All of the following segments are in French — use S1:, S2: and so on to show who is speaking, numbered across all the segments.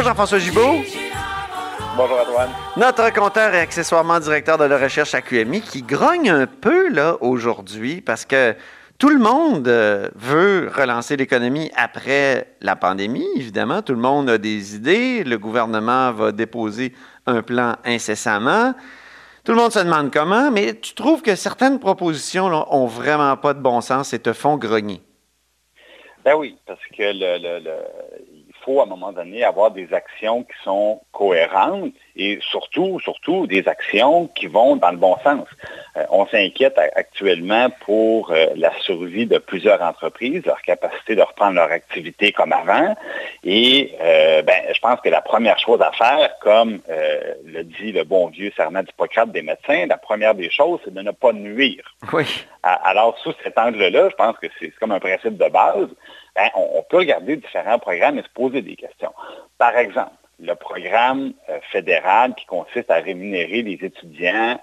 S1: Bonjour Jean-François Gibault.
S2: Bonjour Antoine.
S1: Notre compteur et accessoirement directeur de la recherche à QMI qui grogne un peu là aujourd'hui parce que tout le monde euh, veut relancer l'économie après la pandémie, évidemment. Tout le monde a des idées. Le gouvernement va déposer un plan incessamment. Tout le monde se demande comment, mais tu trouves que certaines propositions là, ont vraiment pas de bon sens et te font grogner?
S2: Ben oui, parce que le, faut à un moment donné avoir des actions qui sont cohérentes et surtout, surtout des actions qui vont dans le bon sens. Euh, on s'inquiète actuellement pour euh, la survie de plusieurs entreprises, leur capacité de reprendre leur activité comme avant. Et euh, ben, je pense que la première chose à faire, comme le dit le bon vieux serment d'Hippocrate des médecins, la première des choses, c'est de ne pas nuire.
S1: Oui.
S2: Alors, sous cet angle-là, je pense que c'est comme un principe de base. Ben, on, peut regarder différents programmes et se poser des questions. Par exemple, le programme euh, fédéral qui consiste à rémunérer les étudiants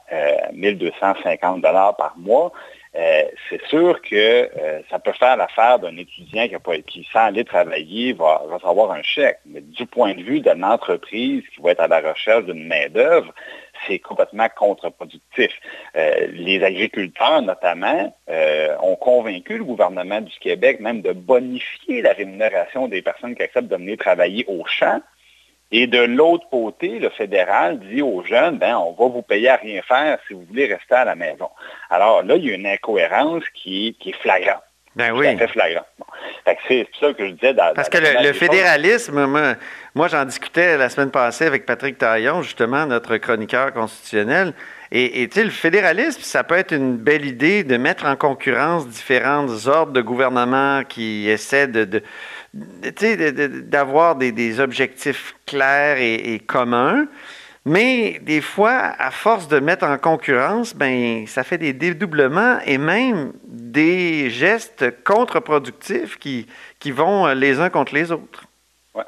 S2: 1250 euh, dollars par mois, euh, c'est sûr que ça peut faire l'affaire d'un étudiant qui, sans aller travailler, va, va recevoir un chèque. Mais du point de vue d'une entreprise qui va être à la recherche d'une main-d'œuvre, c'est complètement contre-productif. Euh, les agriculteurs, notamment, euh, ont convaincu le gouvernement du Québec même de bonifier la rémunération des personnes qui acceptent de venir travailler au champ. Et de l'autre côté, le fédéral dit aux jeunes, ben, on va vous payer à rien faire si vous voulez rester à la maison. Alors là, il y a une incohérence qui, qui est flagrante.
S1: Ben oui.
S2: C'est flagrant. C'est ça que je disais.
S1: Parce que le, fédéralisme, moi, j'en discutais la semaine passée avec Patrick Taillon, justement, notre chroniqueur constitutionnel. Et sais, le fédéralisme, ça peut être une belle idée de mettre en concurrence différents ordres de gouvernement qui essaient d'avoir des, objectifs clairs et communs. Mais des fois, à force de mettre en concurrence, ben, ça fait des dédoublements et même des gestes contre-productifs qui, qui vont les uns contre les autres.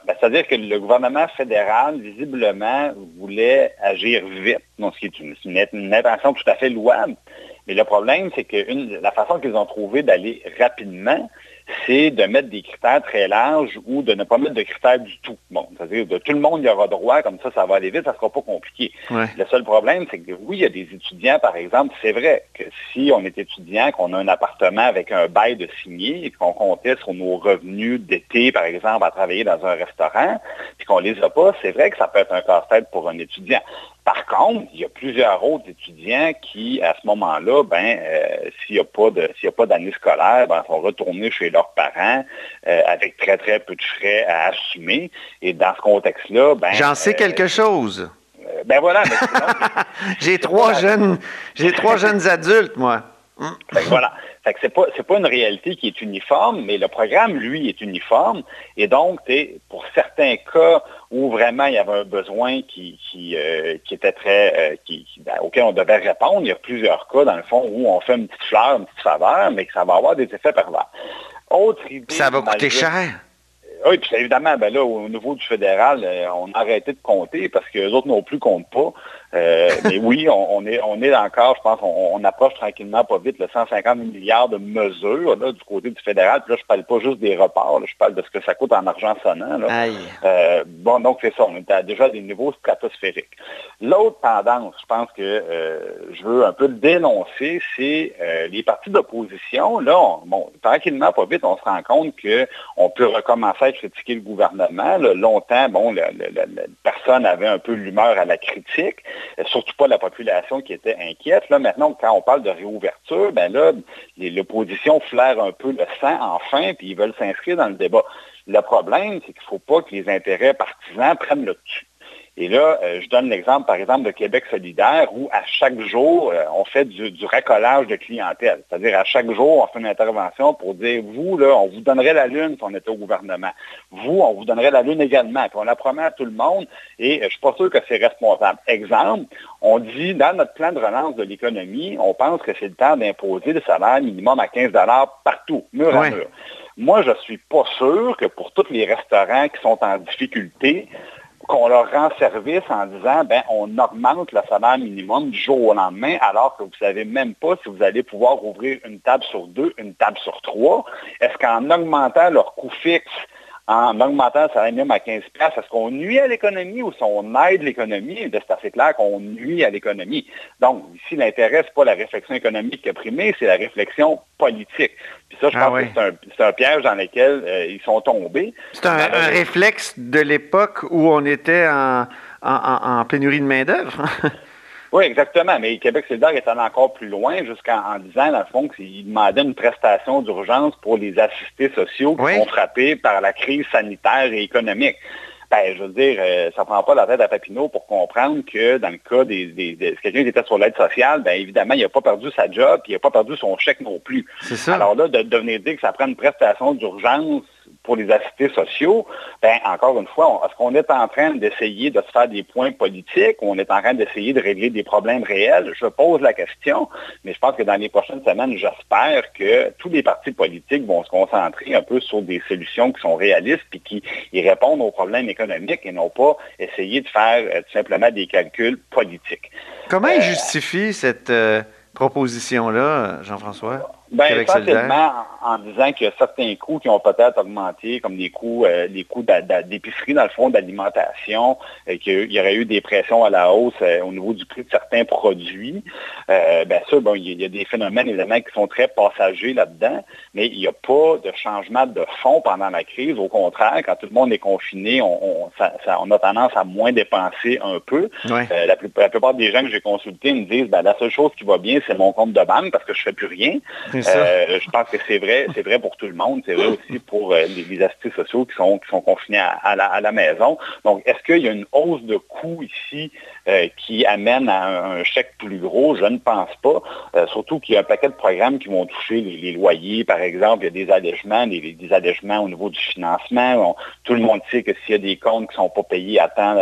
S2: Ben, c'est-à-dire que le gouvernement fédéral, visiblement, voulait agir vite, ce qui est une, une, intention tout à fait louable. Mais le problème, c'est que la façon qu'ils ont trouvé d'aller rapidement, c'est de mettre des critères très larges ou de ne pas mettre de critères du tout. Bon, c'est-à-dire de tout le monde y aura droit, comme ça, ça va aller vite, ça ne sera pas compliqué. Le seul problème, c'est que oui, il y a des étudiants, par exemple, c'est vrai que si on est étudiant, qu'on a un appartement avec un bail de signé et qu'on comptait sur nos revenus d'été, par exemple, à travailler dans un restaurant, puis qu'on les a pas, c'est vrai que ça peut être un casse-tête pour un étudiant. Par contre, il y a plusieurs autres étudiants qui, à ce moment-là, ben, euh, s'il n'y a pas d'année scolaire, ben, vont retourner chez leurs parents euh, avec très, très peu de frais à assumer. Et dans ce contexte-là, ben.
S1: J'en sais quelque euh, chose.
S2: ben voilà.
S1: j'ai trois jeunes, j'ai trois jeunes adultes, moi.
S2: voilà. Ce n'est pas, pas une réalité qui est uniforme, mais le programme, lui, est uniforme. Et donc, pour certains cas où vraiment il y avait un besoin qui, qui, euh, était très, euh, qui, ben, auquel on devait répondre, il y a plusieurs cas, dans le fond, où on fait une petite fleur, une petite faveur, mais que ça va avoir des effets pervers.
S1: Autre idée, ça va coûter cher.
S2: Oui, puis évidemment, ben là, au niveau du fédéral, euh, on a arrêté de compter parce que les autres non plus comptent pas. Euh, mais oui, on, est, on est encore, je pense, on, approche tranquillement pas vite le 150 milliards de mesures là, du côté du fédéral. Puis là, je parle pas juste des reports, je parle de ce que ça coûte en argent sonnant. Euh, bon, donc c'est ça, on est à déjà des niveaux stratosphériques. L'autre tendance, je pense que euh, je veux un peu dénoncer, c'est les partis d'opposition. Là, bon, tranquillement, pas vite, on se rend compte qu'on peut recommencer à critiquer le gouvernement. longtemps, bon, personne avait un peu l'humeur à la critique. Surtout pas la population qui était inquiète. Là, maintenant, quand on parle de réouverture, ben là, l'opposition flaire un peu le sang enfin, puis ils veulent s'inscrire dans le débat. Le problème, c'est qu'il ne faut pas que les intérêts partisans prennent le dessus. Et là, euh, je donne l'exemple, par exemple, de Québec solidaire, où à chaque jour, euh, on fait du, racolage de clientèle. C'est-à-dire, à chaque jour, on fait une intervention pour dire, vous, là, on vous donnerait la lune si on était au gouvernement. Vous, on vous donnerait la lune également. Puis on la promet à tout le monde, et euh, je ne suis pas sûr que c'est responsable. Exemple, on dit, dans notre plan de relance de l'économie, on pense que c'est le temps d'imposer le salaire minimum à 15 partout, mur à mur. Moi, je ne suis pas sûr que pour tous les restaurants qui sont en difficulté, qu'on leur rend service en disant, ben, on augmente le salaire minimum du jour au lendemain, alors que vous ne savez même pas si vous allez pouvoir ouvrir une table sur deux, une table sur trois. Est-ce qu'en augmentant leur coût fixe, en augmentant le salaire minimum à 15 est-ce qu'on nuit à l'économie ou si on aide l'économie? C'est assez clair qu'on nuit à l'économie? Donc, ici, l'intérêt, ce n'est pas la réflexion économique qui a primé, c'est la réflexion politique. Puis ça, je ah pense que c'est un, piège dans lequel euh, ils sont tombés.
S1: C'est un, réflexe de l'époque où on était en pénurie de main-d'œuvre.
S2: Oui, exactement. Mais Québec solidaire est allé encore plus loin jusqu'en disant, dans le fond, qu'il demandait une prestation d'urgence pour les assistés sociaux qui sont frappés par la crise sanitaire et économique. Ben, je veux dire, euh, ça ne prend pas la tête à Papineau pour comprendre que dans le cas des, des, quelqu'un qui était sur l'aide sociale, bien évidemment, il n'a pas perdu sa job, puis il n'a pas perdu son chèque non plus.
S1: Ça.
S2: Alors là, de, de venir dire que ça prend une prestation d'urgence pour les assistés sociaux, ben, encore une fois, est-ce qu'on est en train d'essayer de se faire des points politiques ou on est en train d'essayer de régler des problèmes réels? Je pose la question, mais je pense que dans les prochaines semaines, j'espère que tous les partis politiques vont se concentrer un peu sur des solutions qui sont réalistes et qui répondent aux problèmes économiques et non pas essayer de faire euh, tout simplement des calculs politiques.
S1: Comment il euh, justifie cette euh, proposition-là, Jean-François?
S2: Bien, essentiellement en, disant qu'il y a certains coûts qui ont peut-être augmenté, comme les coûts, euh, les coûts d'épicerie, dans le fond, d'alimentation, euh, qu'il y aurait eu des pressions à la hausse euh, au niveau du prix de certains produits. bien sûr, bon, il y, a des phénomènes, évidemment, qui sont très passagers là-dedans, mais il n'y a pas de changement de fond pendant la crise. Au contraire, quand tout le monde est confiné, on, a tendance à moins dépenser un peu. La, plupart des gens que j'ai consultés me disent, ben, la seule chose qui va bien, c'est mon compte de banque parce que je ne fais plus rien. Euh, je pense que c'est vrai, c'est vrai pour tout le monde, c'est vrai aussi pour euh, les, assistés sociaux qui sont, qui sont confinés à, la, maison. Donc, est-ce qu'il y a une hausse de coûts ici euh, qui amène à un, chèque plus gros? Je ne pense pas. surtout qu'il y a un paquet de programmes qui vont toucher les, loyers, par exemple. Il y a des allègements, des, allègements au niveau du financement. tout le monde sait que s'il y a des comptes qui ne sont pas payés à temps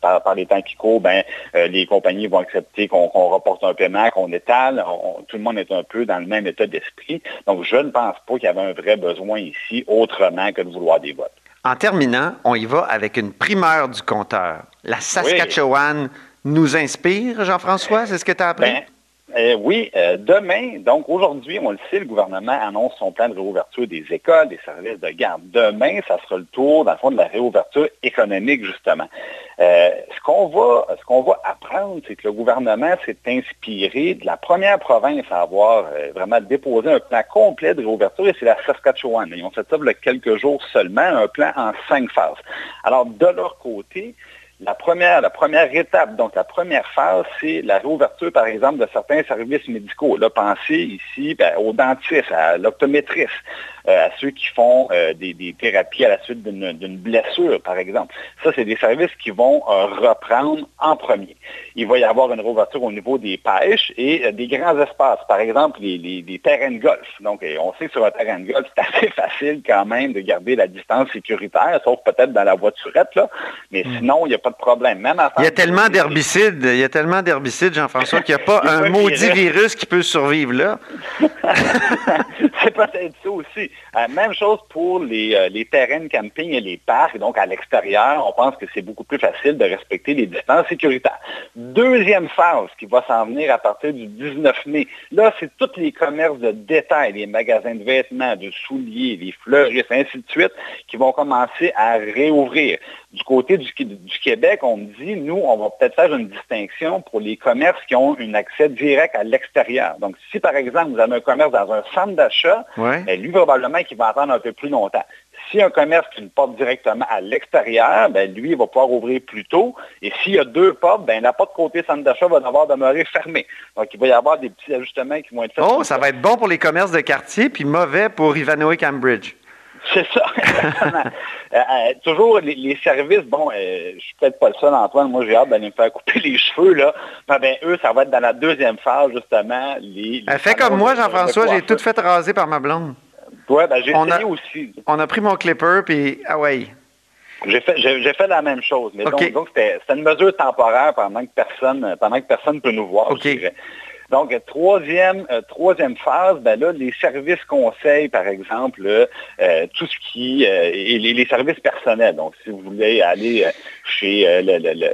S2: par, les temps qui courent, ben, les compagnies vont accepter qu'on reporte un paiement, qu'on étale. tout le monde est un peu dans le même état d'esprit. Donc, je ne pense pas qu'il y avait un vrai besoin ici autrement que de vouloir des votes.
S1: En terminant, on y va avec une primeur du compteur. La Saskatchewan nous inspire, Jean-François, c'est ce que tu as appris?
S2: Ben, euh, oui, euh, demain, donc aujourd'hui, on le sait, le gouvernement annonce son plan de réouverture des écoles, des services de garde. Demain, ça sera le tour, dans le fond, de la réouverture économique, justement. Euh, ce qu'on va, ce qu'on va apprendre, c'est que le gouvernement s'est inspiré de la première province à avoir vraiment déposé un plan complet de réouverture, et c'est la Saskatchewan. Ils ont fait ça il y a quelques jours seulement, un plan en cinq phases. Alors, de leur côté, la première, la première étape, donc la première phase, c'est la réouverture, par exemple, de certains services médicaux. Là, pensez ici ben, aux dentistes, à l'optométriste, euh, à ceux qui font euh, des, thérapies à la suite d'une blessure, par exemple. Ça, c'est des services qui vont euh, reprendre en premier. Il va y avoir une réouverture au niveau des pêches et des grands espaces, par exemple les, terrains de golf. Donc, on sait que sur un terrain de golf, c'est assez facile quand même de garder la distance sécuritaire, sauf peut-être dans la voiturette, là. Mais hmm. sinon, il n'y a pas de problème. Même
S1: il y a tellement d'herbicides, il y a tellement d'herbicides, Jean-François, qu'il n'y a pas un maudit virus qui peut survivre là.
S2: c'est peut-être ça aussi. Euh, même chose pour les, euh, les, terrains de camping et les parcs. Donc, à l'extérieur, on pense que c'est beaucoup plus facile de respecter les distances sécuritaires. Deuxième phase qui va s'en venir à partir du 19 mai. Là, c'est tous les commerces de détail, les magasins de vêtements, de souliers, les fleuristes, ainsi de suite, qui vont commencer à réouvrir. Du côté du, Québec, on me dit, nous, on va peut-être faire une distinction pour les commerces qui ont un accès direct à l'extérieur. Donc, si par exemple, vous avez un commerce dans un centre d'achat, ben, lui, probablement qu'il va attendre un peu plus longtemps. Si un commerce qui ne porte directement à l'extérieur, ben, lui, il va pouvoir ouvrir plus tôt. Et s'il y a deux portes, ben, la porte côté centre d'achat va devoir demeurer fermée. Donc, il va y avoir des petits ajustements qui vont être faits.
S1: Oh, ça va être bon pour les commerces de quartier, puis mauvais pour Ivanhoe Cambridge.
S2: C'est ça, exactement. Euh, euh, toujours les, services, bon, euh, je suis peut-être pas le seul, Antoine, moi j'ai hâte d'aller me faire couper les cheveux, là. Ben, eux, ça va être dans la deuxième phase, justement. Les,
S1: fait comme moi, Jean-François, j'ai tout fait raser par ma blonde.
S2: Ouais, ben, j'ai essayé aussi.
S1: On a pris mon clipper, puis ah ouais.
S2: J'ai fait, j'ai, fait la même chose, mais donc, donc c'était, une mesure temporaire pendant que personne, pendant que personne peut nous voir. Donc, troisième, euh, troisième phase, ben là, les services conseils, par exemple, euh, tout ce qui euh, et les, services personnels. Donc, si vous voulez aller chez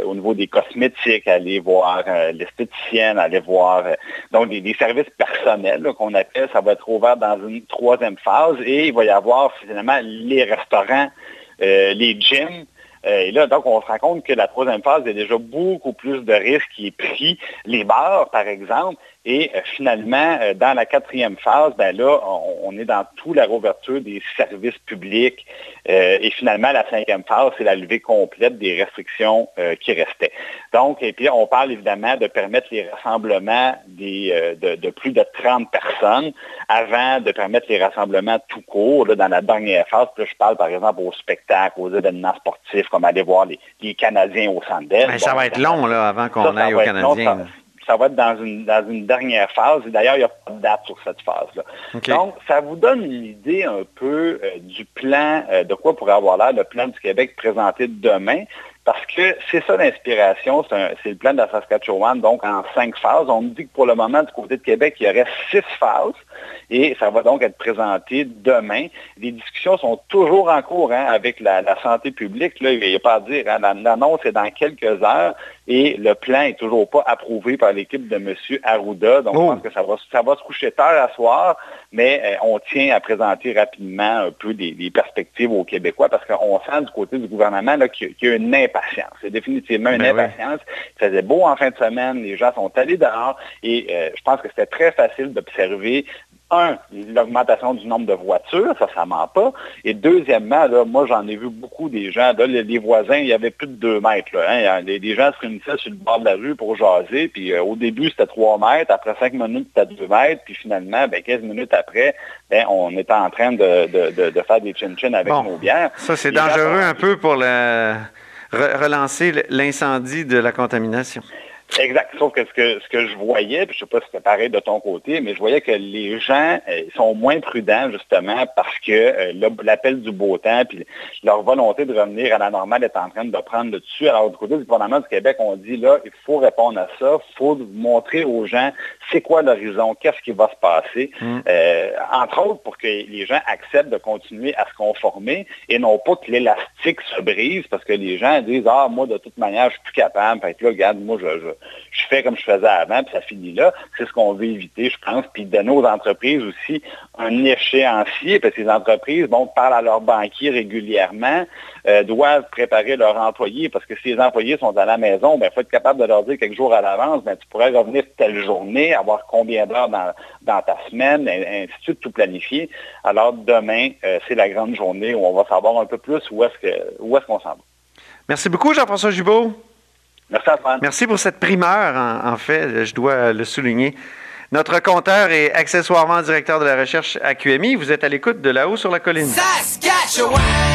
S2: au niveau des cosmétiques, aller voir l'esthéticienne, aller voir donc des, services personnels qu'on appelle, ça va être ouvert dans une troisième phase et il va y avoir finalement les restaurants les gyms. Et là, donc, on se rend compte que la troisième phase, il y a déjà beaucoup plus de risques qui est pris. Les bars, par exemple, et euh, finalement, euh, dans la quatrième phase, ben là, on, est dans toute la rouverture des services publics. Euh, et finalement, la cinquième phase, c'est la levée complète des restrictions qui restaient. Donc, et puis on parle évidemment de permettre les rassemblements de, plus de 30 personnes avant de permettre les rassemblements tout court dans la dernière phase. Là, je parle par exemple aux spectacles, aux événements sportifs, comme aller voir les, Canadiens au Centre
S1: Mais ça va être long là, avant qu'on aille aux Canadiens
S2: ça va être dans une, dans une dernière phase. Et d'ailleurs, il n'y a pas de date sur cette phase-là. Donc, ça vous donne une idée un peu euh, du plan, euh, de quoi pourrait avoir l'air le plan du Québec présenté demain. Parce que c'est ça l'inspiration, c'est le plan de la Saskatchewan, donc en cinq phases. On nous dit que pour le moment, du côté de Québec, il y aurait six phases et ça va donc être présenté demain. Les discussions sont toujours en cours hein, avec la, santé publique. Là, il n'y a pas à dire. Hein. L'annonce est dans quelques heures et le plan n'est toujours pas approuvé par l'équipe de M. Arruda. Donc, je pense oh. que ça va, ça va se coucher tard à soir, mais euh, on tient à présenter rapidement un peu des, perspectives aux Québécois parce qu'on sent du côté du gouvernement qu'il y, a une impatience. C'est définitivement une ben impatience. Il faisait beau en fin de semaine, les gens sont allés dehors et euh, je pense que c'était très facile d'observer un, l'augmentation du nombre de voitures, ça, ça ment pas. Et deuxièmement, là, moi, j'en ai vu beaucoup des gens, là, les, voisins, il y avait plus de deux mètres. Là, hein. gens se réunissaient sur le bord de la rue pour jaser, puis euh, au début, c'était trois mètres, après cinq minutes, c'était deux mètres, puis finalement, ben, 15 minutes après, ben, on était en train de, faire des chin-chin avec nos bières.
S1: Ça, c'est dangereux un peu pour relancer l'incendie de la contamination.
S2: Exact. Sauf que ce que, ce que je voyais, puis je ne sais pas si c'était pareil de ton côté, mais je voyais que les gens euh, sont moins prudents justement parce que euh, l'appel du beau temps, puis leur volonté de revenir à la normale est en train de prendre le dessus. Alors du côté du gouvernement du Québec, on dit là, il faut répondre à ça, il faut montrer aux gens c'est quoi l'horizon, qu'est-ce qui va se passer, mm. euh, entre autres pour que les gens acceptent de continuer à se conformer et non pas que l'élastique se brise parce que les gens disent ah moi de toute manière je suis plus capable, fait que là regarde moi je je fais comme je faisais avant, puis ça finit là. C'est ce qu'on veut éviter, je pense, puis donner aux entreprises aussi un échéancier, parce que les entreprises, bon, parlent à leurs banquiers régulièrement, euh, doivent préparer leurs employés, parce que si les employés sont à la maison, il ben, faut être capable de leur dire quelques jours à l'avance, ben, tu pourrais revenir telle journée, avoir combien d'heures dans, ta semaine, et, ainsi de suite, tout planifier. Alors demain, euh, c'est la grande journée où on va savoir un peu plus où est-ce qu'on s'en va.
S1: Merci beaucoup, Jean-François Jubault.
S2: Merci, Antoine.
S1: Merci pour cette primeur, en, fait, je dois le souligner. Notre compteur est accessoirement directeur de la recherche à QMI. Vous êtes à l'écoute de là-haut sur la colline. Saskatchewan!